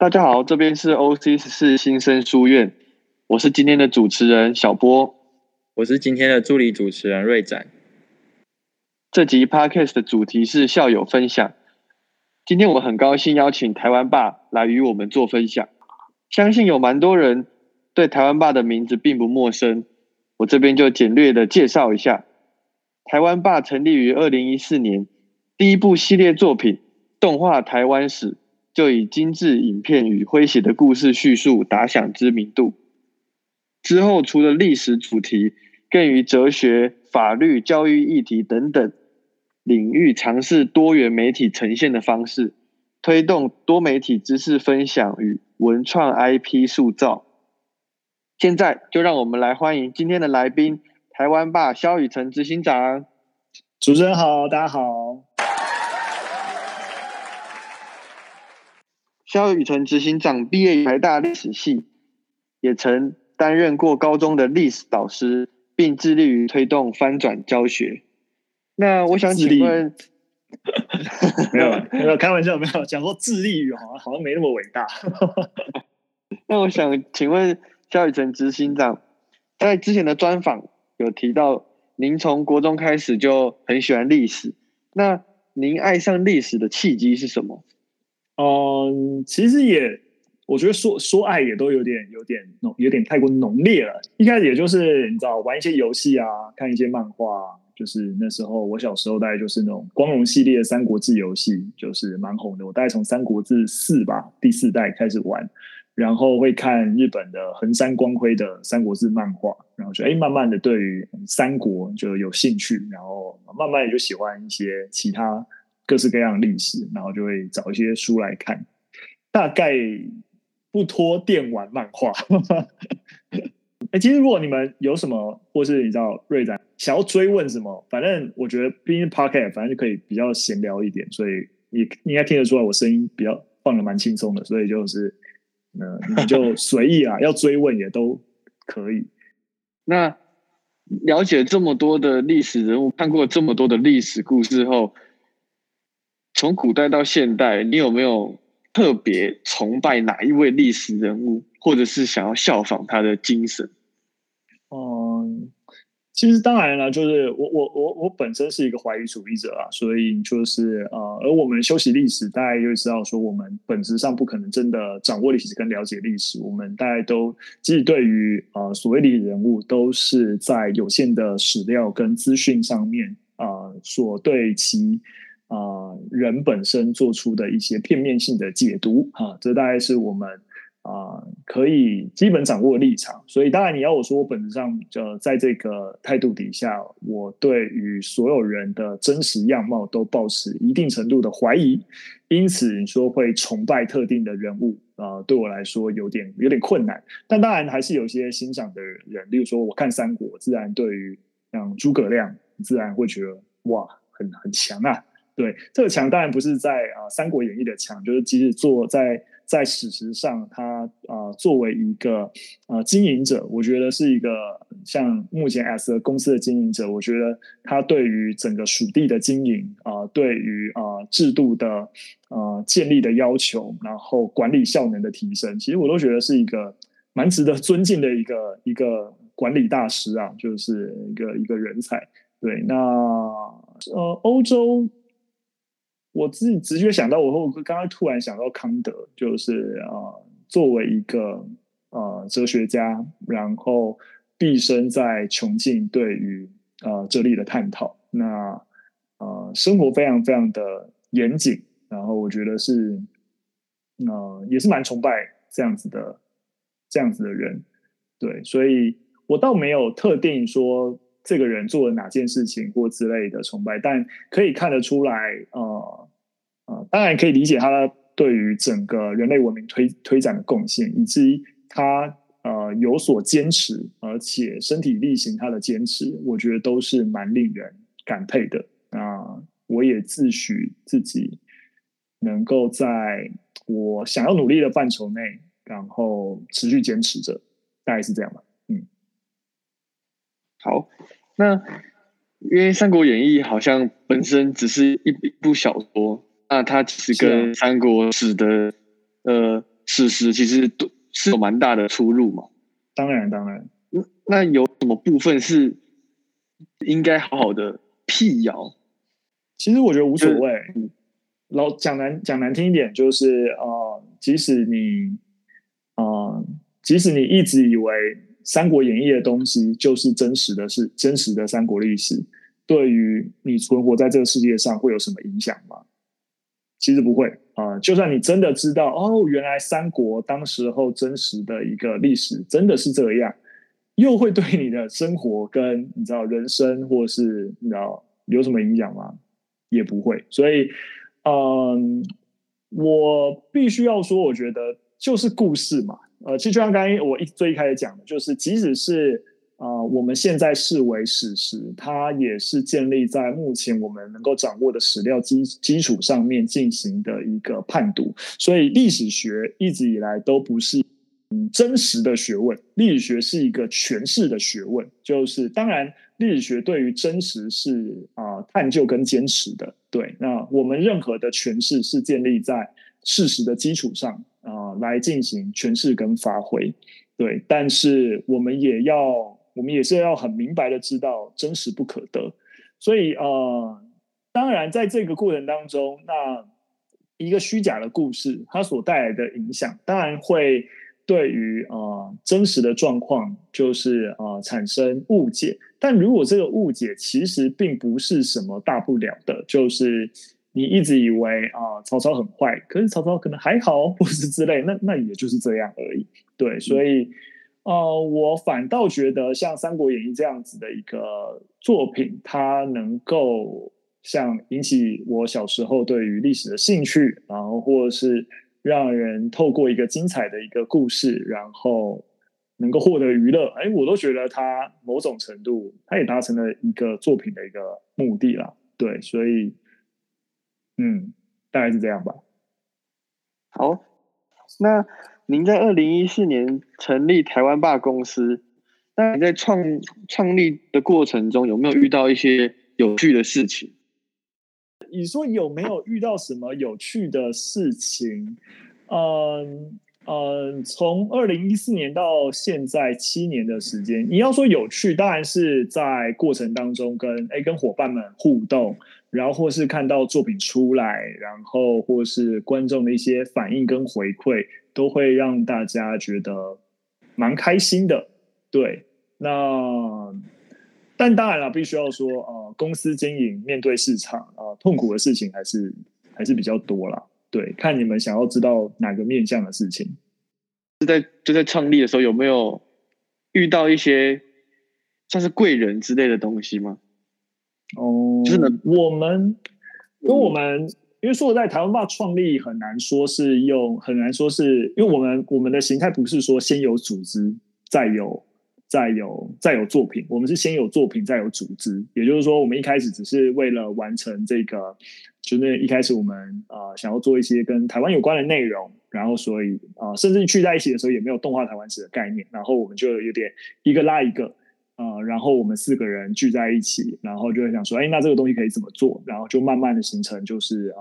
大家好，这边是 OC 十四新生书院，我是今天的主持人小波，我是今天的助理主持人瑞展。这集 Podcast 的主题是校友分享。今天我很高兴邀请台湾爸来与我们做分享，相信有蛮多人对台湾爸的名字并不陌生，我这边就简略的介绍一下。台湾爸成立于二零一四年，第一部系列作品《动画台湾史》。就以精致影片与诙谐的故事叙述打响知名度。之后，除了历史主题，更于哲学、法律、教育议题等等领域尝试多元媒体呈现的方式，推动多媒体知识分享与文创 IP 塑造。现在，就让我们来欢迎今天的来宾——台湾霸肖雨辰执行长。主持人好，大家好。肖雨辰执行长毕业于台大历史系，也曾担任过高中的历史导师，并致力于推动翻转教学。那我想请问，没有 没有开玩笑，没有讲说致力于，好像好像没那么伟大。那我想请问肖雨辰执行长，在之前的专访有提到，您从国中开始就很喜欢历史，那您爱上历史的契机是什么？嗯，其实也，我觉得说说爱也都有点有点浓，有点太过浓烈了。一开始也就是你知道玩一些游戏啊，看一些漫画，就是那时候我小时候大概就是那种光荣系列的三国志游戏，就是蛮红的。我大概从三国志四吧第四代开始玩，然后会看日本的横山光辉的三国志漫画，然后就哎慢慢的对于三国就有兴趣，然后慢慢也就喜欢一些其他。各式各样的历史，然后就会找一些书来看，大概不拖电玩漫画。哎，其实如果你们有什么，或是你知道瑞仔想要追问什么，反正我觉得毕竟 Podcast 反正就可以比较闲聊一点，所以你应该听得出来我声音比较放的蛮轻松的，所以就是呃你就 随意啊，要追问也都可以。那了解这么多的历史人物，看过这么多的历史故事后。从古代到现代，你有没有特别崇拜哪一位历史人物，或者是想要效仿他的精神？嗯，其实当然了，就是我我我我本身是一个怀疑主义者啊，所以就是呃，而我们修习历史，大家又知道说，我们本质上不可能真的掌握历史跟了解历史，我们大家都即使对于呃所谓历史人物，都是在有限的史料跟资讯上面啊，所对其。啊，人本身做出的一些片面性的解读，哈，这大概是我们啊可以基本掌握的立场。所以，当然你要我说，我本质上就在这个态度底下，我对于所有人的真实样貌都保持一定程度的怀疑。因此，你说会崇拜特定的人物啊，对我来说有点有点困难。但当然还是有些欣赏的人，例如说我看三国，自然对于像诸葛亮，自然会觉得哇，很很强啊。对这个强当然不是在啊《三国演义》的强，就是即使做在在史实上，他啊作为一个啊经营者，我觉得是一个像目前 S 公司的经营者，我觉得他对于整个属地的经营啊，对于啊制度的啊建立的要求，然后管理效能的提升，其实我都觉得是一个蛮值得尊敬的一个一个管理大师啊，就是一个一个人才。对，那呃欧洲。我自己直觉想到，我我刚刚突然想到康德，就是啊，作为一个呃哲学家，然后毕生在穷尽对于啊哲理的探讨，那啊生活非常非常的严谨，然后我觉得是呃也是蛮崇拜这样子的这样子的人，对，所以我倒没有特定说。这个人做了哪件事情或之类的崇拜，但可以看得出来，呃，呃，当然可以理解他对于整个人类文明推推展的贡献，以至于他呃有所坚持，而且身体力行他的坚持，我觉得都是蛮令人感佩的。啊，我也自诩自己能够在我想要努力的范畴内，然后持续坚持着，大概是这样吧。好，那因为《三国演义》好像本身只是一部小说，那它其实跟三国史的呃史实其实都是有蛮大的出入嘛。当然，当然。那有什么部分是应该好好的辟谣？其实我觉得无所谓。老讲难讲难听一点，就是呃，即使你呃，即使你一直以为《三国演义》的东西就是真实的是真实的三国历史，对于你存活在这个世界上会有什么影响吗？其实不会啊。就算你真的知道哦，原来三国当时候真实的一个历史真的是这样，又会对你的生活跟你知道人生或是你知道有什么影响吗？也不会。所以。嗯，我必须要说，我觉得就是故事嘛。呃，其实就像刚才我一最一开始讲的，就是即使是啊，我们现在视为史实，它也是建立在目前我们能够掌握的史料基基础上面进行的一个判读。所以历史学一直以来都不是真实的学问，历史学是一个诠释的学问。就是当然，历史学对于真实是啊探究跟坚持的。对，那我们任何的诠释是建立在事实的基础上啊，来进行诠释跟发挥。对，但是我们也要，我们也是要很明白的知道真实不可得。所以呃，当然在这个过程当中，那一个虚假的故事它所带来的影响，当然会对于啊真实的状况就是啊产生误解。但如果这个误解其实并不是什么大不了的，就是你一直以为啊曹操很坏，可是曹操可能还好，或是之类，那那也就是这样而已。对，所以呃，我反倒觉得像《三国演义》这样子的一个作品，它能够像引起我小时候对于历史的兴趣，然后或者是让人透过一个精彩的一个故事，然后。能够获得娱乐，哎，我都觉得他某种程度，他也达成了一个作品的一个目的了。对，所以，嗯，大概是这样吧。好，那您在二零一四年成立台湾霸公司，那你在创创立的过程中有没有遇到一些有趣的事情？你说有没有遇到什么有趣的事情？嗯。嗯，从二零一四年到现在七年的时间，你要说有趣，当然是在过程当中跟哎跟伙伴们互动，然后或是看到作品出来，然后或是观众的一些反应跟回馈，都会让大家觉得蛮开心的。对，那但当然了，必须要说，呃，公司经营面对市场啊，痛苦的事情还是还是比较多了。对，看你们想要知道哪个面向的事情。是在就在创立的时候有没有遇到一些像是贵人之类的东西吗？哦，就是我们因为我们，因为说实在，台湾爸创立很难说是用，很难说是因为我们我们的形态不是说先有组织再有。再有再有作品，我们是先有作品再有组织，也就是说，我们一开始只是为了完成这个，就那一开始我们啊想要做一些跟台湾有关的内容，然后所以啊甚至聚在一起的时候也没有动画台湾史的概念，然后我们就有点一个拉一个啊，然后我们四个人聚在一起，然后就会想说，哎，那这个东西可以怎么做？然后就慢慢的形成就是啊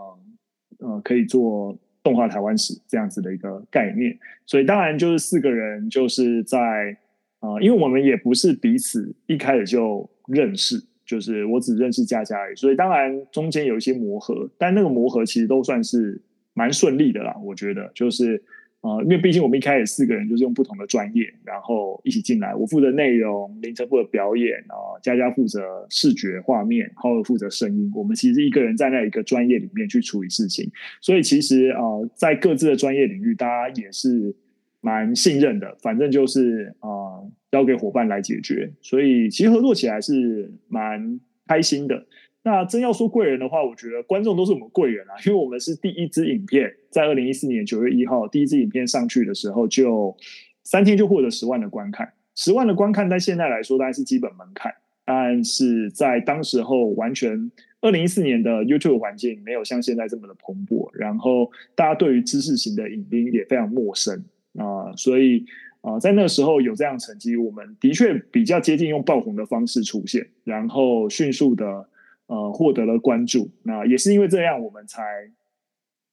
呃可以做动画台湾史这样子的一个概念，所以当然就是四个人就是在。啊，因为我们也不是彼此一开始就认识，就是我只认识佳佳而已，所以当然中间有一些磨合，但那个磨合其实都算是蛮顺利的啦。我觉得就是啊，因为毕竟我们一开始四个人就是用不同的专业，然后一起进来，我负责内容，凌晨负责表演啊，佳佳负责视觉画面，浩尔负责声音。我们其实一个人站在一个专业里面去处理事情，所以其实啊，在各自的专业领域，大家也是。蛮信任的，反正就是啊，交给伙伴来解决，所以其实合作起来是蛮开心的。那真要说贵人的话，我觉得观众都是我们贵人啊，因为我们是第一支影片，在二零一四年九月一号第一支影片上去的时候，就三天就获得十万的观看，十万的观看在现在来说当然是基本门槛，但是在当时候完全二零一四年的 YouTube 环境没有像现在这么的蓬勃，然后大家对于知识型的影音也非常陌生。啊，所以啊，在那时候有这样成绩，我们的确比较接近用爆红的方式出现，然后迅速的呃获得了关注。那也是因为这样，我们才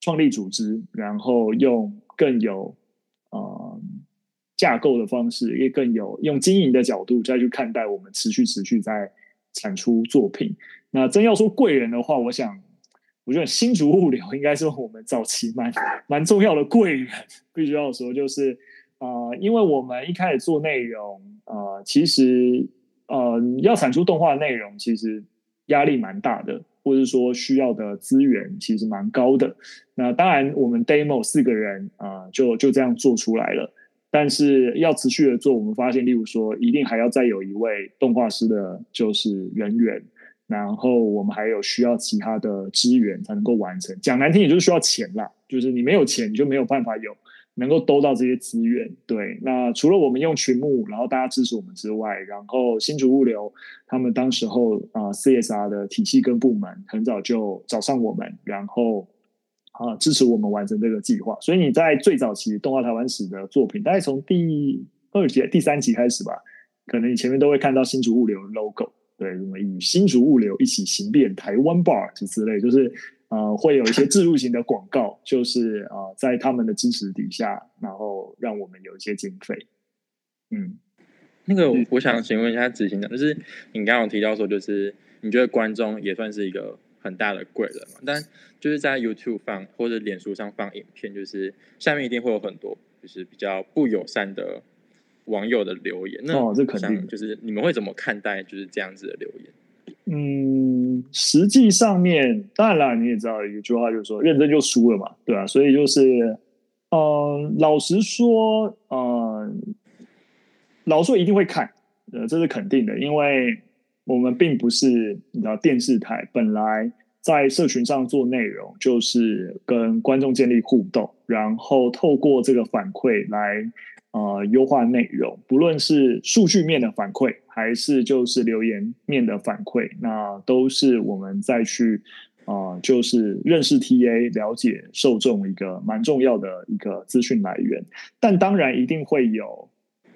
创立组织，然后用更有呃架构的方式，也更有用经营的角度再去看待我们持续持续在产出作品。那真要说贵人的话，我想。我觉得新竹物流应该是我们早期蛮 蛮重要的贵人，必须要说，就是啊，因为我们一开始做内容，呃，其实呃要产出动画内容，其实压力蛮大的，或者说需要的资源其实蛮高的。那当然，我们 demo 四个人啊，就就这样做出来了。但是要持续的做，我们发现，例如说，一定还要再有一位动画师的，就是人员。然后我们还有需要其他的资源才能够完成。讲难听，也就是需要钱啦。就是你没有钱，你就没有办法有能够兜到这些资源。对，那除了我们用群目，然后大家支持我们之外，然后新竹物流他们当时候啊 CSR 的体系跟部门很早就找上我们，然后啊支持我们完成这个计划。所以你在最早期动画台湾史的作品，大概从第二集、第三集开始吧，可能你前面都会看到新竹物流 logo。对，什么与新竹物流一起行遍台湾 bar 之类，就是呃，会有一些自入型的广告，就是呃，在他们的支持底下，然后让我们有一些经费。嗯，那个我想请问一下执行长，就是你刚刚提到说，就是你觉得观众也算是一个很大的贵人嘛？但就是在 YouTube 放或者脸书上放影片，就是下面一定会有很多就是比较不友善的。网友的留言，那这肯定就是你们会怎么看待就是这样子的留言？嗯，实际上面当然了，你也知道一句话，就是说认真就输了嘛，对吧？所以就是，嗯，老实说，嗯，老说一定会看，呃，这是肯定的，因为我们并不是你知道电视台，本来在社群上做内容，就是跟观众建立互动，然后透过这个反馈来。呃，优化内容，不论是数据面的反馈，还是就是留言面的反馈，那都是我们再去啊，就是认识 TA、了解受众一个蛮重要的一个资讯来源。但当然一定会有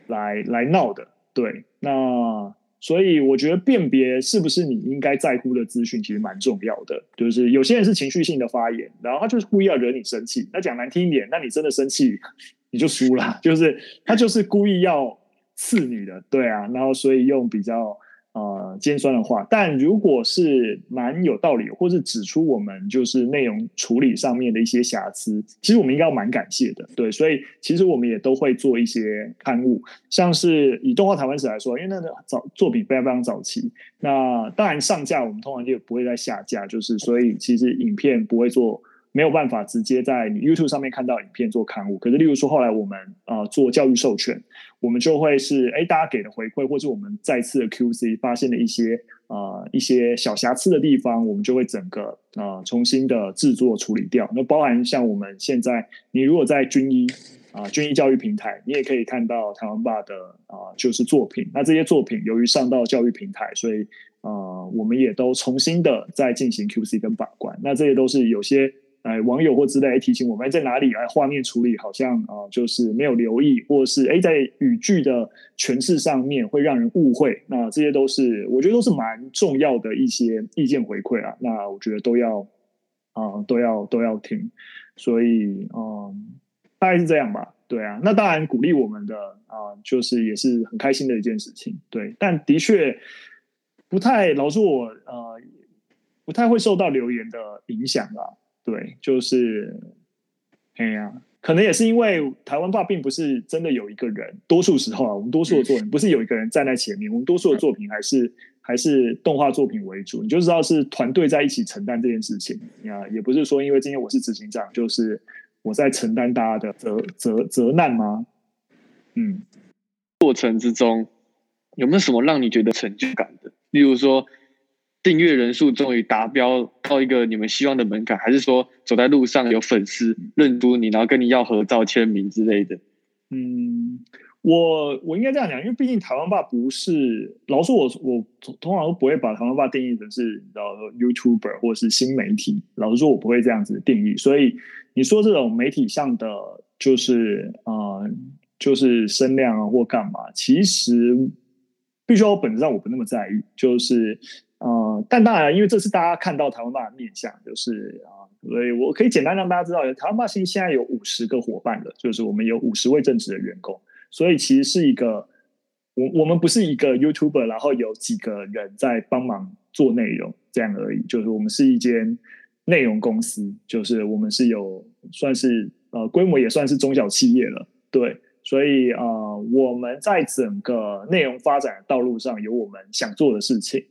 来来闹的，对。那所以我觉得辨别是不是你应该在乎的资讯，其实蛮重要的。就是有些人是情绪性的发言，然后他就是故意要惹你生气。那讲难听一点，那你真的生气。你就输了，就是他就是故意要次女的，对啊，然后所以用比较呃尖酸的话，但如果是蛮有道理，或是指出我们就是内容处理上面的一些瑕疵，其实我们应该要蛮感谢的，对，所以其实我们也都会做一些刊物，像是以动画台湾史来说，因为那个早作品非常非常早期，那当然上架我们通常就不会再下架，就是所以其实影片不会做。没有办法直接在 YouTube 上面看到影片做刊物，可是例如说后来我们啊做教育授权，我们就会是哎大家给的回馈，或者我们再次的 QC 发现了一些啊一些小瑕疵的地方，我们就会整个啊重新的制作处理掉。那包含像我们现在，你如果在军医啊军医教育平台，你也可以看到台湾爸的啊就是作品。那这些作品由于上到教育平台，所以啊我们也都重新的在进行 QC 跟把关。那这些都是有些。哎，网友或之类提醒我们在哪里？哎，画面处理好像啊，就是没有留意，或是哎，在语句的诠释上面会让人误会。那这些都是我觉得都是蛮重要的一些意见回馈啊。那我觉得都要啊，都要都要听。所以嗯，大概是这样吧。对啊，那当然鼓励我们的啊，就是也是很开心的一件事情。对，但的确不太老是我呃，不太会受到留言的影响啊。对，就是，哎呀，可能也是因为台湾霸并不是真的有一个人，多数时候啊，我们多数的作品不是有一个人站在前面，我们多数的作品还是还是动画作品为主，你就知道是团队在一起承担这件事情啊，也不是说因为今天我是执行长，就是我在承担大家的责责责难吗？嗯，过程之中有没有什么让你觉得成就感的？例如说。订阅人数终于达标到一个你们希望的门槛，还是说走在路上有粉丝认出你，然后跟你要合照签名之类的？嗯，我我应该这样讲，因为毕竟台湾爸不是，老说我我通常都不会把台湾爸定义成是你知道 YouTuber 或是新媒体。老实说，我不会这样子定义。所以你说这种媒体上的，就是啊，就是声量啊或干嘛，其实必须要本质上我不那么在意，就是。呃，但当然，因为这是大家看到台湾爸的面相，就是啊，所以我可以简单让大家知道，台湾霸信现在有五十个伙伴的，就是我们有五十位正职的员工，所以其实是一个我我们不是一个 YouTuber，然后有几个人在帮忙做内容这样而已，就是我们是一间内容公司，就是我们是有算是呃规模也算是中小企业了，对，所以啊我们在整个内容发展的道路上有我们想做的事情。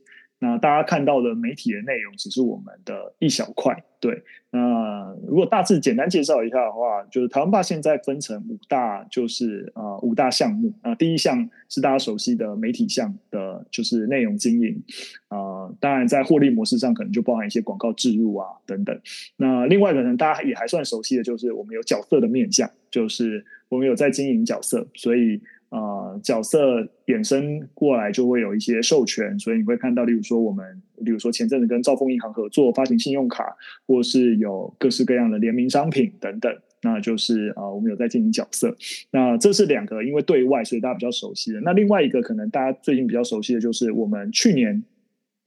那大家看到的媒体的内容只是我们的一小块，对。那如果大致简单介绍一下的话，就是台湾霸现在分成五大，就是呃五大项目。啊，第一项是大家熟悉的媒体项的，就是内容经营。啊，当然在获利模式上可能就包含一些广告植入啊等等。那另外可能大家也还算熟悉的就是我们有角色的面向，就是我们有在经营角色，所以。啊，角色衍生过来就会有一些授权，所以你会看到，例如说我们，例如说前阵子跟兆丰银行合作发行信用卡，或是有各式各样的联名商品等等，那就是啊，我们有在进行角色。那这是两个，因为对外，所以大家比较熟悉的。那另外一个可能大家最近比较熟悉的就是我们去年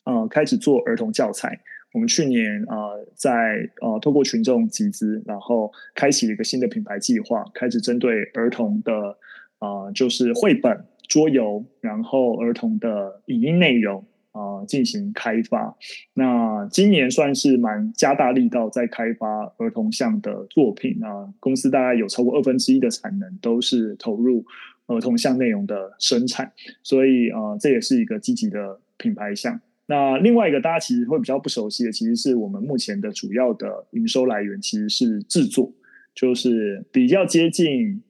啊开始做儿童教材，我们去年啊在呃透过群众集资，然后开启了一个新的品牌计划，开始针对儿童的。啊，就是绘本、桌游，然后儿童的影音内容啊进行开发。那今年算是蛮加大力道在开发儿童向的作品啊，公司大概有超过二分之一的产能都是投入儿童向内容的生产，所以啊，这也是一个积极的品牌项。那另外一个大家其实会比较不熟悉的，其实是我们目前的主要的营收来源其实是制作，就是比较接近。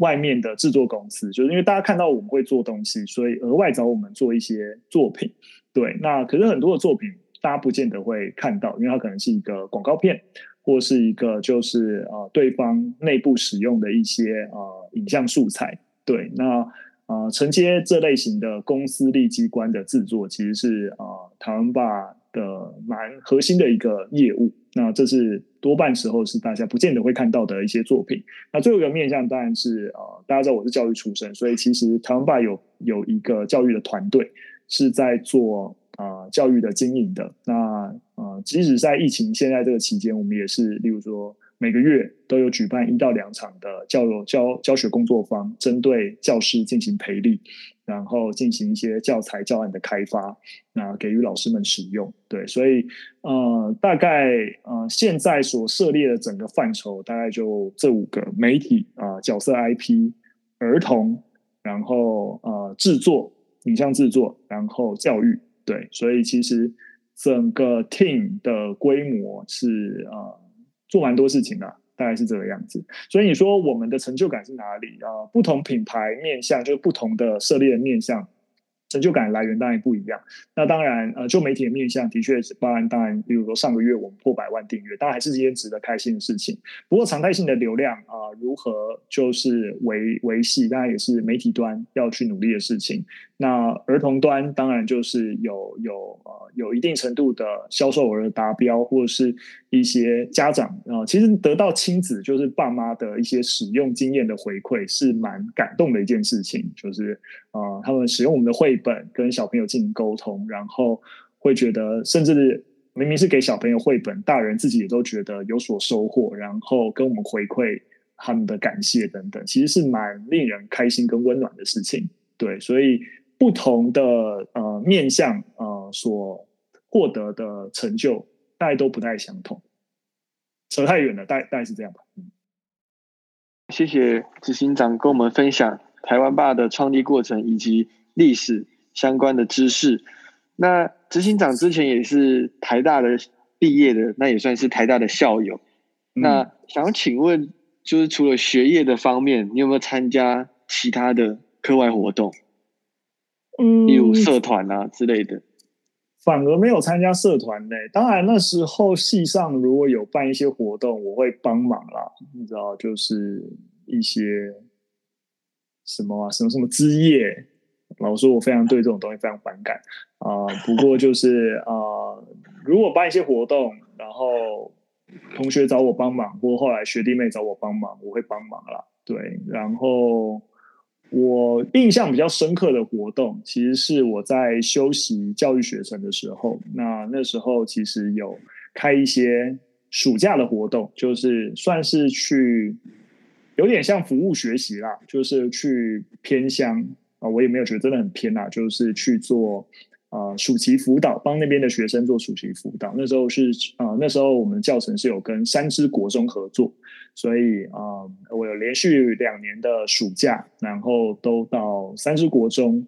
外面的制作公司，就是因为大家看到我们会做东西，所以额外找我们做一些作品。对，那可是很多的作品，大家不见得会看到，因为它可能是一个广告片，或是一个就是呃对方内部使用的一些呃影像素材。对，那呃承接这类型的公司立机关的制作，其实是呃台湾霸的蛮核心的一个业务。那这是多半时候是大家不见得会看到的一些作品。那最后一个面向当然是呃，大家知道我是教育出身，所以其实台湾爸有有一个教育的团队是在做啊教育的经营的。那呃，即使在疫情现在这个期间，我们也是例如说。每个月都有举办一到两场的教育教教学工作坊，针对教师进行培力，然后进行一些教材教案的开发，那给予老师们使用。对，所以呃，大概呃，现在所涉猎的整个范畴，大概就这五个媒体啊，角色 IP，儿童，然后呃，制作影像制作，然后教育。对，所以其实整个 team 的规模是啊。做蛮多事情的，大概是这个样子。所以你说我们的成就感是哪里啊？不同品牌面向，就是不同的涉猎的面向。成就感来源当然不一样。那当然，呃，就媒体的面向，的确是，当然，当然，比如说上个月我们破百万订阅，当然还是一件值得开心的事情。不过常态性的流量啊，如何就是维维系，当然也是媒体端要去努力的事情。那儿童端当然就是有有呃有一定程度的销售额的达标，或者是一些家长啊，其实得到亲子就是爸妈的一些使用经验的回馈，是蛮感动的一件事情，就是啊，他们使用我们的绘。本跟小朋友进行沟通，然后会觉得，甚至明明是给小朋友绘本，大人自己也都觉得有所收获，然后跟我们回馈他们的感谢等等，其实是蛮令人开心跟温暖的事情。对，所以不同的呃面向呃所获得的成就，大概都不太相同。扯太远了，大大概是这样吧。嗯，谢谢执行长跟我们分享台湾爸的创立过程以及。历史相关的知识，那执行长之前也是台大的毕业的，那也算是台大的校友。那想要请问，就是除了学业的方面，你有没有参加其他的课外活动？嗯，例如社团啊之类的。反而没有参加社团呢。当然那时候系上如果有办一些活动，我会帮忙啦。你知道，就是一些什么啊，什么什么枝叶。老实说，我非常对这种东西非常反感啊。不过就是啊，如果办一些活动，然后同学找我帮忙，或后来学弟妹找我帮忙，我会帮忙啦。对，然后我印象比较深刻的活动，其实是我在修习教育学生的时候。那那时候其实有开一些暑假的活动，就是算是去有点像服务学习啦，就是去偏乡啊，我也没有觉得真的很偏啦，就是去做啊暑期辅导，帮那边的学生做暑期辅导。那时候是啊，那时候我们教程是有跟三支国中合作，所以啊，我有连续两年的暑假，然后都到三支国中。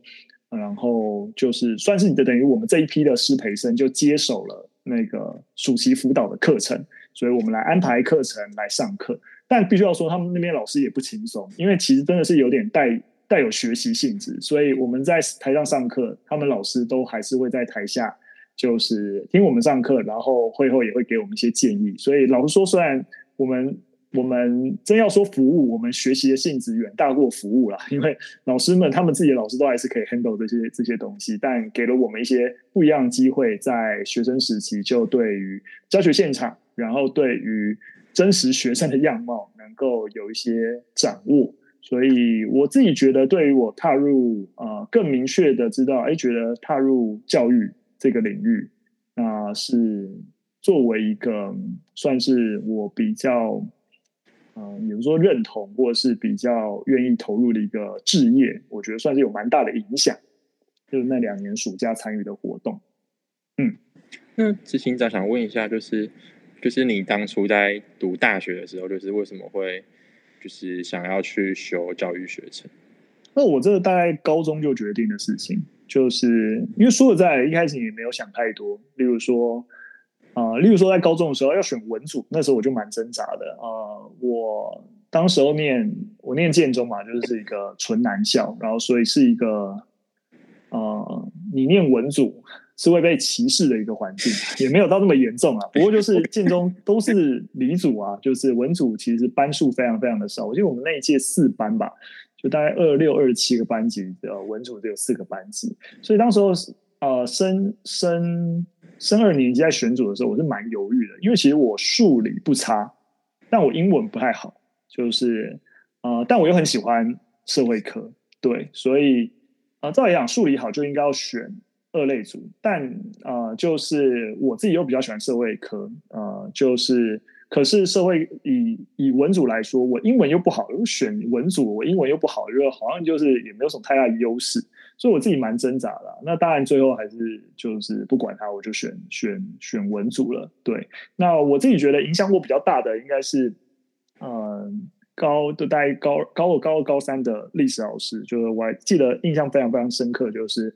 然后就是算是你的等于我们这一批的师培生就接手了那个暑期辅导的课程，所以我们来安排课程来上课。但必须要说，他们那边老师也不轻松，因为其实真的是有点带带有学习性质。所以我们在台上上课，他们老师都还是会在台下就是听我们上课，然后会后也会给我们一些建议。所以老实说，虽然我们。我们真要说服务，我们学习的性质远大过服务啦。因为老师们他们自己的老师都还是可以 handle 这些这些东西，但给了我们一些不一样的机会，在学生时期就对于教学现场，然后对于真实学生的样貌能够有一些掌握。所以我自己觉得，对于我踏入啊更明确的知道，哎，觉得踏入教育这个领域，那是作为一个算是我比较。嗯，比如说认同或是比较愿意投入的一个置业，我觉得算是有蛮大的影响。就是那两年暑假参与的活动。嗯，那执行长想问一下，就是就是你当初在读大学的时候，就是为什么会就是想要去修教育学程？那我这个大概高中就决定的事情，就是因为说实在，一开始也没有想太多，例如说。啊，例如说在高中的时候要选文组，那时候我就蛮挣扎的啊。我当时候念我念建中嘛，就是一个纯男校，然后所以是一个呃，你念文组是会被歧视的一个环境，也没有到那么严重啊。不过就是建中 都是理组啊，就是文组其实班数非常非常的少。我记得我们那一届四班吧，就大概二六二七个班级的文组只有四个班级，所以当时候呃升升。升二年级在选组的时候，我是蛮犹豫的，因为其实我数理不差，但我英文不太好，就是呃，但我又很喜欢社会科，对，所以啊，照理讲数理好就应该要选二类组，但啊，就是我自己又比较喜欢社会科，呃，就是可是社会以以文组来说，我英文又不好，又选文组，我英文又不好，就好像就是也没有什么太大的优势。所以我自己蛮挣扎的，那当然最后还是就是不管它，我就选选选文组了。对，那我自己觉得影响我比较大的应该是，嗯，高的大概高高二、高二、高三的历史老师，就是我还记得印象非常非常深刻，就是。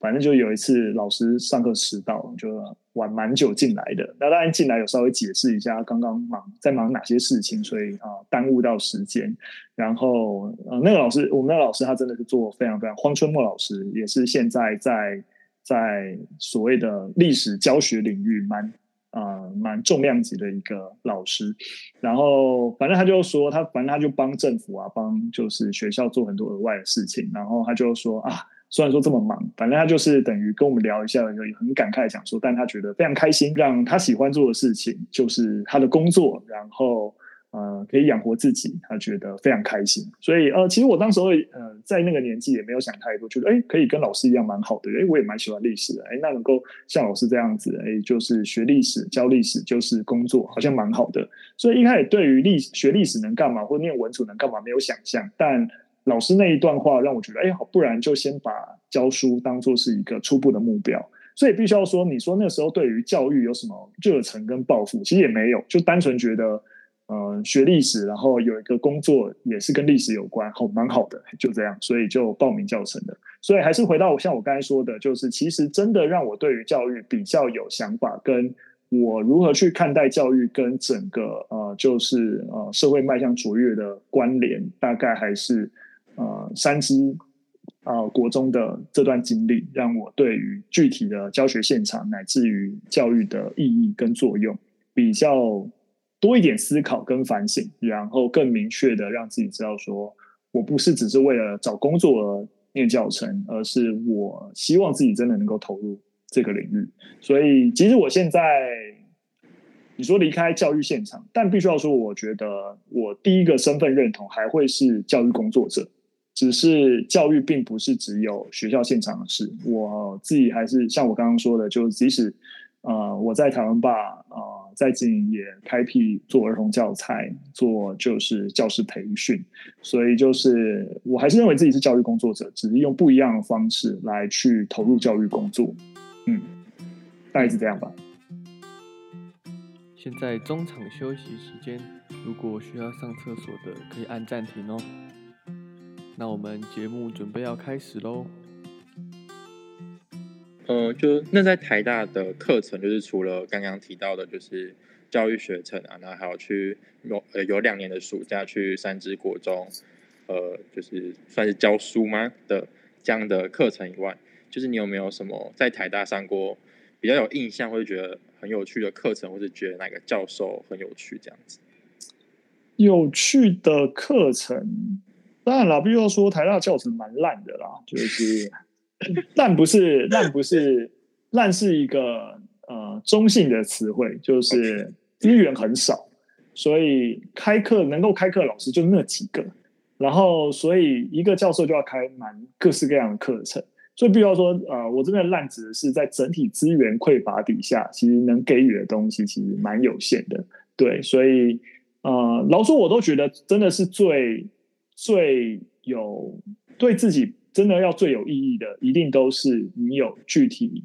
反正就有一次老师上课迟到，就晚蛮久进来的。那当然进来有稍微解释一下刚刚忙在忙哪些事情，所以啊耽误到时间。然后呃那个老师，我们那个老师他真的是做非常非常荒春墨老师，也是现在在在所谓的历史教学领域蛮啊蛮重量级的一个老师。然后反正他就说他反正他就帮政府啊帮就是学校做很多额外的事情。然后他就说啊。虽然说这么忙，反正他就是等于跟我们聊一下，很感慨讲说，但他觉得非常开心，让他喜欢做的事情就是他的工作，然后呃可以养活自己，他觉得非常开心。所以呃，其实我当时候呃在那个年纪也没有想太多，觉得哎可以跟老师一样蛮好的，哎我也蛮喜欢历史的，哎那能够像老师这样子，哎就是学历史教历史就是工作，好像蛮好的。所以一开始对于历学历史能干嘛，或念文组能干嘛没有想象，但。老师那一段话让我觉得，哎，好，不然就先把教书当做是一个初步的目标。所以必须要说，你说那时候对于教育有什么热忱跟抱负，其实也没有，就单纯觉得，呃，学历史，然后有一个工作也是跟历史有关，好，蛮好的，就这样，所以就报名教程的。所以还是回到我像我刚才说的，就是其实真的让我对于教育比较有想法，跟我如何去看待教育跟整个呃，就是呃社会迈向卓越的关联，大概还是。呃，三支啊，国中的这段经历，让我对于具体的教学现场，乃至于教育的意义跟作用，比较多一点思考跟反省，然后更明确的让自己知道，说我不是只是为了找工作而念教程，而是我希望自己真的能够投入这个领域。所以，其实我现在你说离开教育现场，但必须要说，我觉得我第一个身份认同还会是教育工作者。只是教育并不是只有学校现场的事，我自己还是像我刚刚说的，就即使呃我在台湾吧啊在近也开辟做儿童教材，做就是教师培训，所以就是我还是认为自己是教育工作者，只是用不一样的方式来去投入教育工作。嗯，大概是这样吧。现在中场休息时间，如果需要上厕所的，可以按暂停哦。那我们节目准备要开始喽。呃，就那在台大的课程，就是除了刚刚提到的，就是教育学程啊，然后还有去有呃有两年的暑假去三支国中，呃，就是算是教书吗的这样的课程以外，就是你有没有什么在台大上过比较有印象，或者觉得很有趣的课程，或者觉得哪个教授很有趣这样子？有趣的课程，当然啦，必须要说台大教程蛮烂的啦，就是。烂不是烂不是烂是一个呃中性的词汇，就是资源很少，所以开课能够开课老师就那几个，然后所以一个教授就要开满各式各样的课程，所以必须要说呃我这边烂指的是在整体资源匮乏底下，其实能给予的东西其实蛮有限的，对，所以呃老说我都觉得真的是最最有对自己。真的要最有意义的，一定都是你有具体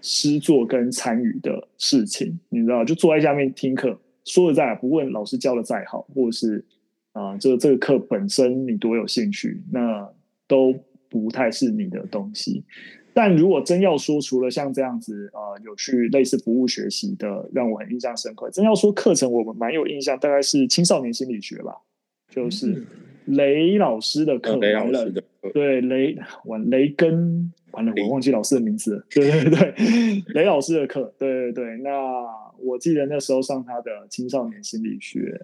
诗作跟参与的事情，你知道，就坐在下面听课，说实在，不问老师教的再好，或者是啊，这这个课本身你多有兴趣，那都不太是你的东西。但如果真要说，除了像这样子啊，有去类似服务学习的，让我很印象深刻。真要说课程，我们蛮有印象，大概是青少年心理学吧，就是雷老师的课，雷老师的。对雷完雷根完了，我忘记老师的名字了。对对对，雷老师的课，对对对。那我记得那时候上他的青少年心理学，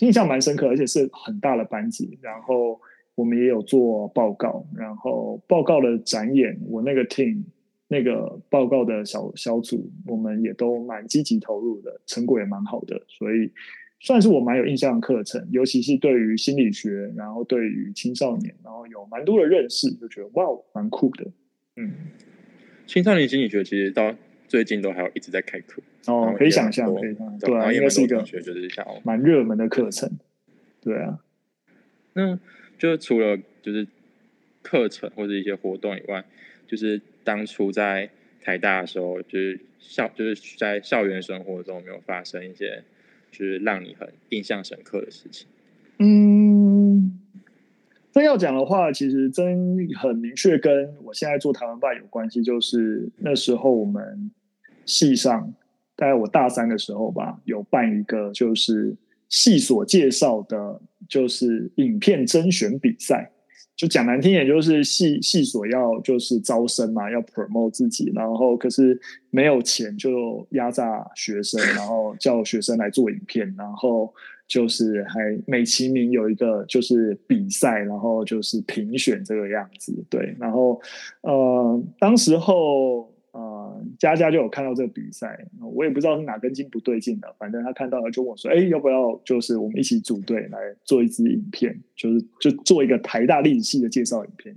印象蛮深刻，而且是很大的班级。然后我们也有做报告，然后报告的展演，我那个 team 那个报告的小小组，我们也都蛮积极投入的，成果也蛮好的，所以。算是我蛮有印象的课程，尤其是对于心理学，然后对于青少年，然后有蛮多的认识，就觉得哇，蛮酷的。嗯，青少年心理学其实到最近都还有一直在开课哦，可以想象，可以对啊，应该是一个就是想蛮热门的课程。对啊，那就除了就是课程或者一些活动以外，就是当初在台大的时候，就是校就是在校园生活中有没有发生一些？就是让你很印象深刻的事情。嗯，真要讲的话，其实真很明确，跟我现在做台湾办有关系。就是那时候我们系上，大概我大三的时候吧，有办一个就是系所介绍的，就是影片甄选比赛。就讲难听点，就是系系所要就是招生嘛，要 promote 自己，然后可是没有钱，就压榨学生，然后叫学生来做影片，然后就是还美其名有一个就是比赛，然后就是评选这个样子，对，然后呃，当时候。佳佳就有看到这个比赛，我也不知道是哪根筋不对劲的，反正他看到了就问我说：“哎，要不要就是我们一起组队来做一支影片，就是就做一个台大历史系的介绍影片？”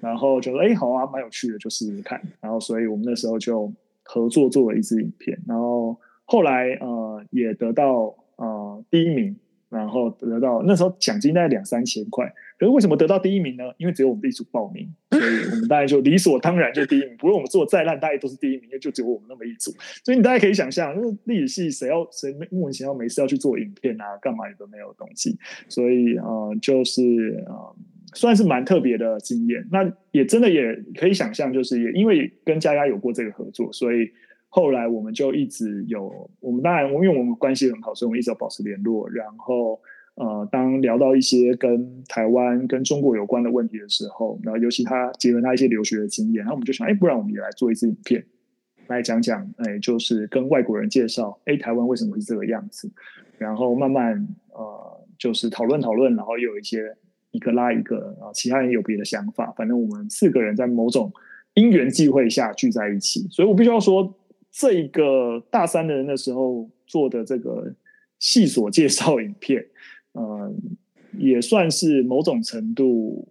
然后就说：“哎，好啊，蛮有趣的，就试试看。”然后，所以我们那时候就合作做了一支影片，然后后来呃也得到呃第一名，然后得到那时候奖金大概两三千块。可是为什么得到第一名呢？因为只有我们一组报名，所以我们大概就理所当然就第一名。不论我们做再烂，大家都是第一名，因为就只有我们那么一组。所以你大家可以想象，因为历史系谁要谁莫名其妙没事要去做影片啊，干嘛也都没有东西。所以呃，就是呃，算是蛮特别的经验。那也真的也可以想象，就是也因为跟佳佳有过这个合作，所以后来我们就一直有我们当然，因为我们关系很好，所以我们一直要保持联络，然后。呃，当聊到一些跟台湾、跟中国有关的问题的时候，然后尤其他结合他一些留学的经验，然后我们就想，哎，不然我们也来做一支影片，来讲讲，哎，就是跟外国人介绍，哎，台湾为什么是这个样子，然后慢慢呃，就是讨论讨论，然后又有一些一个拉一个，然后其他人有别的想法，反正我们四个人在某种因缘际会下聚在一起，所以我必须要说，这个大三的人的时候做的这个细所介绍影片。嗯，也算是某种程度，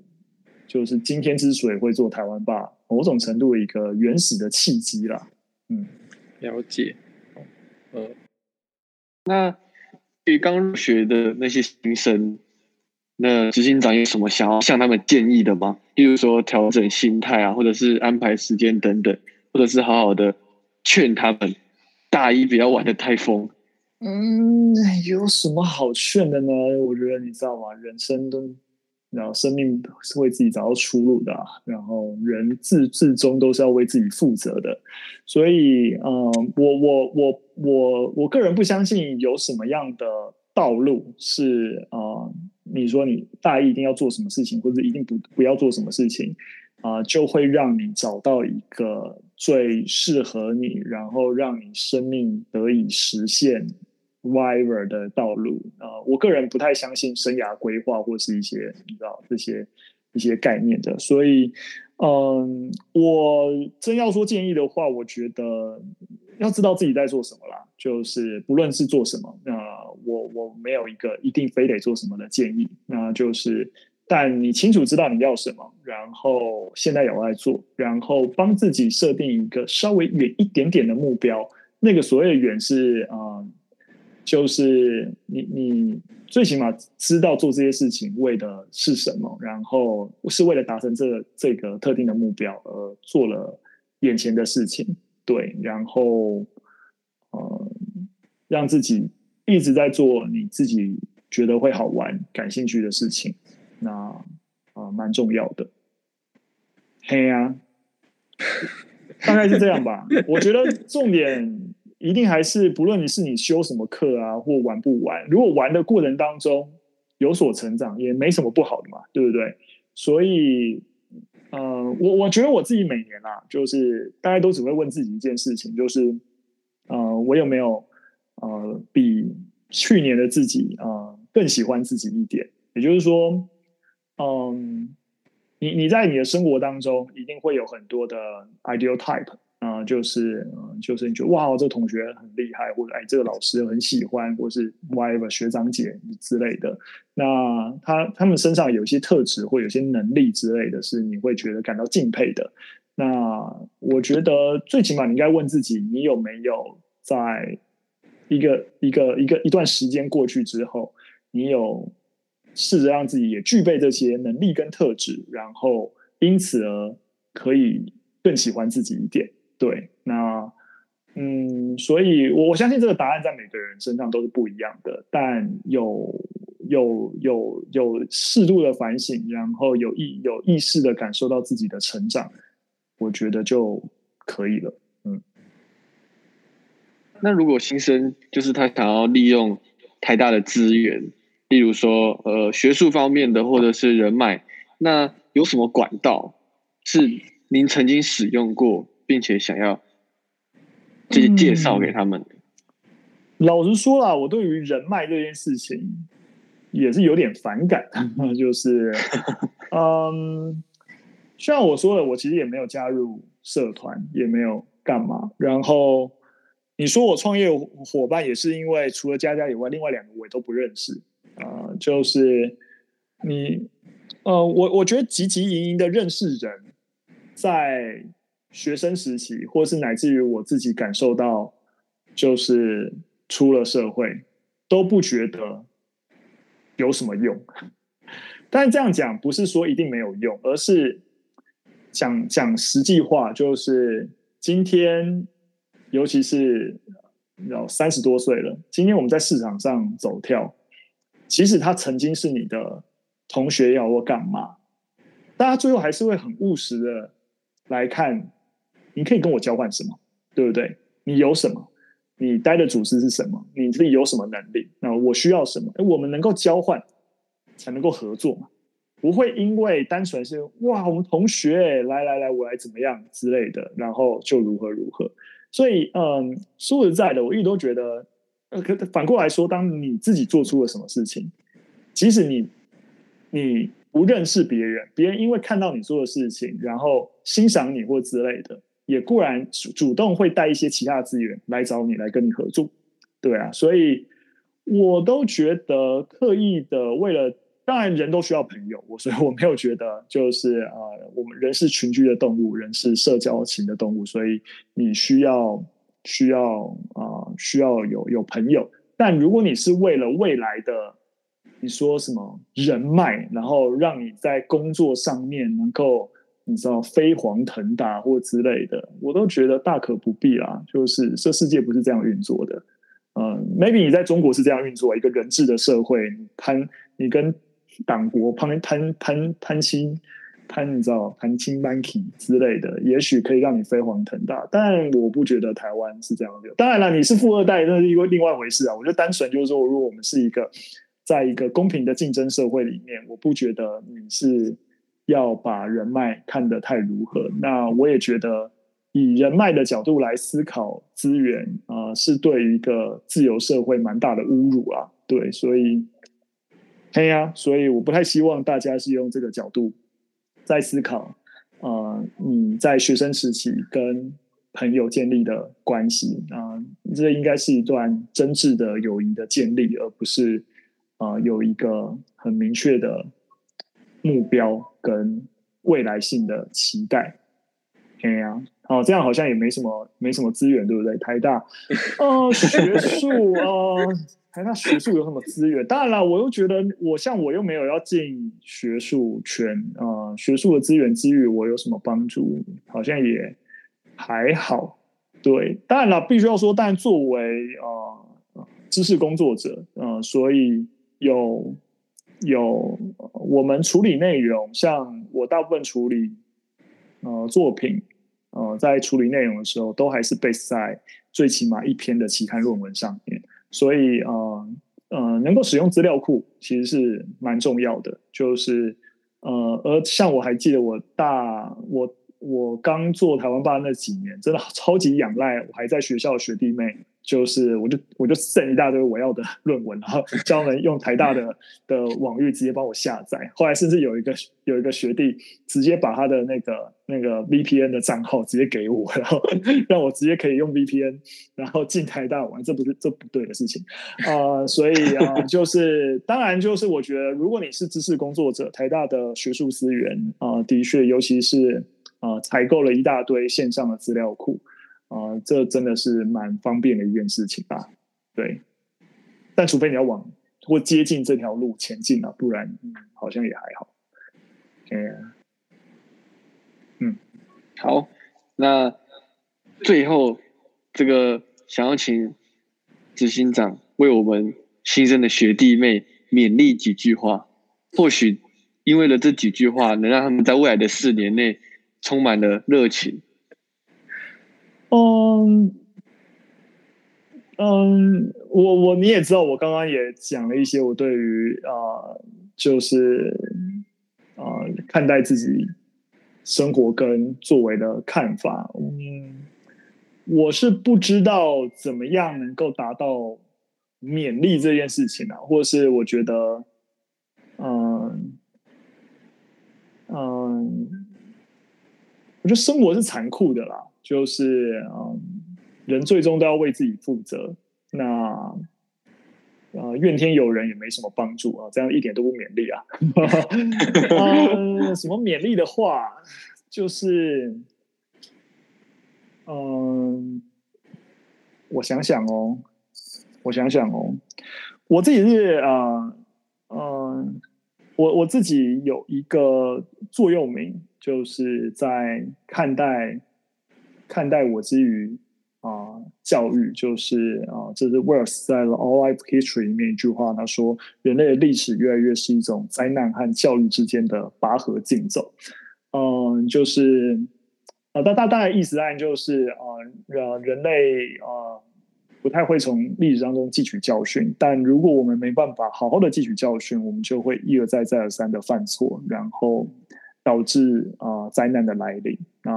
就是今天之所以会做台湾霸，某种程度一个原始的契机啦。嗯，了解。呃，那对于刚入学的那些新生，那执行长有什么想要向他们建议的吗？例如说调整心态啊，或者是安排时间等等，或者是好好的劝他们大一不要玩的太疯。嗯，有什么好劝的呢？我觉得你知道吗？人生都，然后生命是为自己找到出路的，然后人至至终都是要为自己负责的。所以，嗯，我我我我我个人不相信有什么样的道路是啊，你说你大一一定要做什么事情，或者一定不不要做什么事情啊，就会让你找到一个最适合你，然后让你生命得以实现。Whatever 的道路啊，我个人不太相信生涯规划或是一些你知道这些一些概念的，所以嗯，我真要说建议的话，我觉得要知道自己在做什么啦，就是不论是做什么，那我我没有一个一定非得做什么的建议，那就是但你清楚知道你要什么，然后现在有在做，然后帮自己设定一个稍微远一点点的目标，那个所谓的远是啊。就是你，你最起码知道做这些事情为的是什么，然后是为了达成这这个特定的目标而做了眼前的事情，对，然后呃，让自己一直在做你自己觉得会好玩、感兴趣的事情，那啊，蛮重要的。嘿呀，大概是这样吧。我觉得重点。一定还是不论你是你修什么课啊，或玩不玩，如果玩的过程当中有所成长，也没什么不好的嘛，对不对？所以，呃，我我觉得我自己每年啊，就是大家都只会问自己一件事情，就是，呃，我有没有呃比去年的自己啊更喜欢自己一点？也就是说，嗯，你你在你的生活当中一定会有很多的 ideal type。啊，就是，就是你觉得哇，这个同学很厉害，或者哎，这个老师很喜欢，或是 whatever 学长姐之类的。那他他们身上有一些特质或有些能力之类的，是你会觉得感到敬佩的。那我觉得最起码你应该问自己，你有没有在一个一个一个一段时间过去之后，你有试着让自己也具备这些能力跟特质，然后因此而可以更喜欢自己一点。对，那嗯，所以我我相信这个答案在每个人身上都是不一样的，但有有有有适度的反省，然后有意有意识的感受到自己的成长，我觉得就可以了。嗯，那如果新生就是他想要利用太大的资源，例如说呃学术方面的或者是人脉，那有什么管道是您曾经使用过？并且想要介介绍给他们。老实说啦，我对于人脉这件事情也是有点反感。就是，嗯，像我说的，我其实也没有加入社团，也没有干嘛。然后你说我创业伙伴，也是因为除了佳佳以外，另外两个我也都不认识。啊，就是你，呃，我我觉得汲汲营营的认识人，在。学生时期，或是乃至于我自己感受到，就是出了社会都不觉得有什么用。但这样讲不是说一定没有用，而是讲讲实际话，就是今天，尤其是要三十多岁了，今天我们在市场上走跳，即使他曾经是你的同学，要或干嘛，大家最后还是会很务实的来看。你可以跟我交换什么，对不对？你有什么？你待的组织是什么？你自己有什么能力？那我需要什么？我们能够交换，才能够合作嘛。不会因为单纯是哇，我们同学，来来来，我来怎么样之类的，然后就如何如何。所以，嗯，说实在的，我一直都觉得，呃，可反过来说，当你自己做出了什么事情，即使你你不认识别人，别人因为看到你做的事情，然后欣赏你或之类的。也固然主主动会带一些其他资源来找你来跟你合作，对啊，所以我都觉得刻意的为了，当然人都需要朋友，我所以我没有觉得就是啊，我们人是群居的动物，人是社交型的动物，所以你需要需要啊需要有有朋友。但如果你是为了未来的，你说什么人脉，然后让你在工作上面能够你知道飞黄腾达或之类的，我都觉得大可不必啦。就是这世界不是这样运作的。嗯，maybe 你在中国是这样运作，一个人治的社会，攀你跟党国攀攀攀攀亲。攀你知道攀亲 monkey 之类的，也许可以让你飞黄腾达，但我不觉得台湾是这样的。当然了，你是富二代，那是一个另外一回事啊。我觉得单纯就是说，如果我们是一个在一个公平的竞争社会里面，我不觉得你是要把人脉看得太如何。那我也觉得以人脉的角度来思考资源啊，是对一个自由社会蛮大的侮辱啊。对，所以，嘿呀，所以我不太希望大家是用这个角度。在思考，呃，你在学生时期跟朋友建立的关系啊，这应该是一段真挚的友谊的建立，而不是啊有一个很明确的目标跟未来性的期待。哎呀，哦，这样好像也没什么没什么资源，对不对？台大，呃，学术啊。台大学术有什么资源？当然了，我又觉得我像我又没有要进学术圈啊，学术的资源给予我有什么帮助？好像也还好。对，当然了，必须要说，但作为啊知识工作者，嗯，所以有有我们处理内容，像我大部分处理呃作品，呃，在处理内容的时候，都还是 base 在最起码一篇的期刊论文上面。所以，呃，呃，能够使用资料库其实是蛮重要的。就是，呃，而像我还记得我大我我刚做台湾爸那几年，真的超级仰赖我还在学校的学弟妹。就是，我就我就 send 一大堆我要的论文，然后叫他们用台大的的网域直接帮我下载。后来甚至有一个有一个学弟直接把他的那个那个 VPN 的账号直接给我，然后 让我直接可以用 VPN，然后进台大玩。这不是这不对的事情啊！所以啊，就是当然就是我觉得，如果你是知识工作者，台大的学术资源啊，的确，尤其是啊，采购了一大堆线上的资料库。啊，这真的是蛮方便的一件事情吧？对，但除非你要往或接近这条路前进啊，不然好像也还好。嗯，嗯，好，那最后这个想要请执行长为我们新生的学弟妹勉励几句话，或许因为了这几句话，能让他们在未来的四年内充满了热情。嗯嗯，我我你也知道，我刚刚也讲了一些我对于啊，就是啊看待自己生活跟作为的看法。嗯，我是不知道怎么样能够达到勉励这件事情啊，或是我觉得，嗯嗯，我觉得生活是残酷的啦。就是嗯，人最终都要为自己负责。那呃，怨天尤人也没什么帮助啊，这样一点都不勉励啊。什么勉励的话，就是嗯，我想想哦，我想想哦，我自己是啊，嗯，我我自己有一个座右铭，就是在看待。看待我之于啊，教育就是啊，这是 Wells 在《All Life History》里面一句话，他说：“人类的历史越来越是一种灾难和教育之间的拔河竞走。”嗯，就是啊，大大大概意思当然就是啊，呃，人类啊不太会从历史当中汲取教训，但如果我们没办法好好的汲取教训，我们就会一而再再而三的犯错，然后。导致啊灾难的来临，那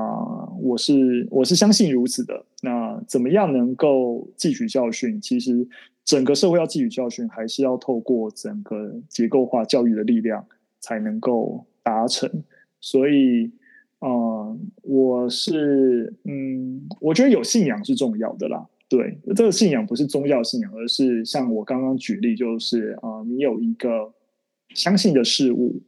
我是我是相信如此的。那怎么样能够汲取教训？其实整个社会要汲取教训，还是要透过整个结构化教育的力量才能够达成。所以，嗯，我是嗯，我觉得有信仰是重要的啦。对，这个信仰不是宗教信仰，而是像我刚刚举例，就是啊，你有一个相信的事物。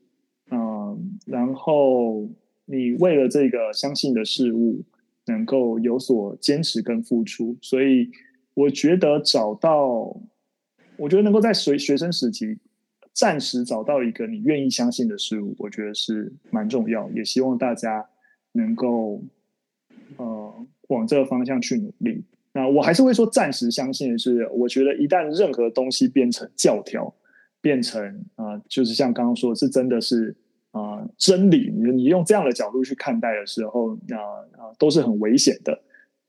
然后你为了这个相信的事物，能够有所坚持跟付出，所以我觉得找到我觉得能够在学学生时期暂时找到一个你愿意相信的事物，我觉得是蛮重要。也希望大家能够呃往这个方向去努力。那我还是会说，暂时相信的是，我觉得一旦任何东西变成教条，变成啊，就是像刚刚说，是真的是啊真理，你你用这样的角度去看待的时候，啊啊都是很危险的。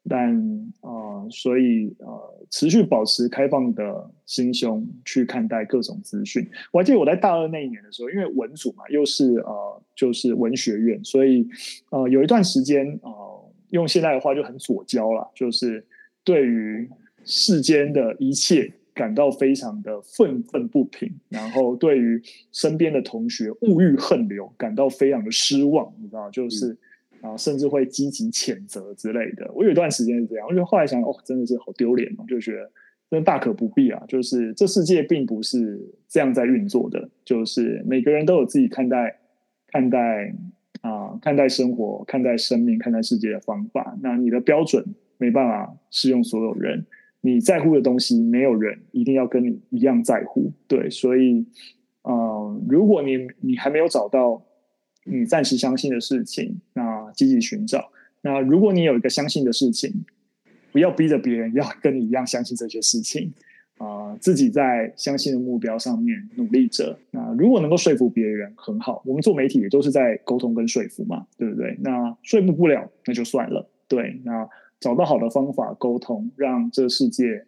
但啊，所以呃，持续保持开放的心胸去看待各种资讯。我还记得我在大二那一年的时候，因为文组嘛，又是呃，就是文学院，所以呃，有一段时间呃，用现在的话就很左交了，就是对于世间的一切感到非常的愤愤不平，然后对于身边的同学物欲横流感到非常的失望，你知道，就是。啊，甚至会积极谴责之类的。我有一段时间是这样，我就后来想，哦，真的是好丢脸哦，就觉得真的大可不必啊。就是这世界并不是这样在运作的，就是每个人都有自己看待、看待啊、看待生活、看待生命、看待世界的方法。那你的标准没办法适用所有人，你在乎的东西，没有人一定要跟你一样在乎。对，所以，呃，如果你你还没有找到。你暂时相信的事情，那积极寻找。那如果你有一个相信的事情，不要逼着别人要跟你一样相信这些事情啊，自己在相信的目标上面努力着。那如果能够说服别人，很好。我们做媒体也都是在沟通跟说服嘛，对不对？那说服不了，那就算了。对，那找到好的方法沟通，让这世界，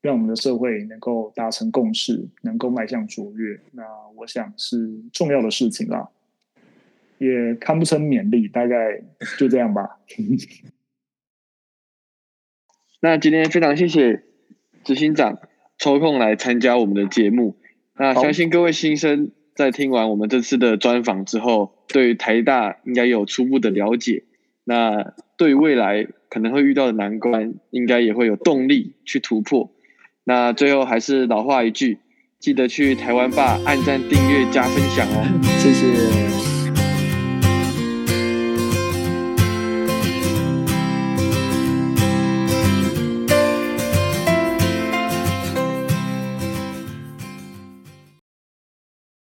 让我们的社会能够达成共识，能够迈向卓越。那我想是重要的事情啦。也堪不成勉励，大概就这样吧。那今天非常谢谢执行长抽空来参加我们的节目。那相信各位新生在听完我们这次的专访之后，对台大应该有初步的了解。那对未来可能会遇到的难关，应该也会有动力去突破。那最后还是老话一句，记得去台湾吧按赞、订阅、加分享哦。谢谢。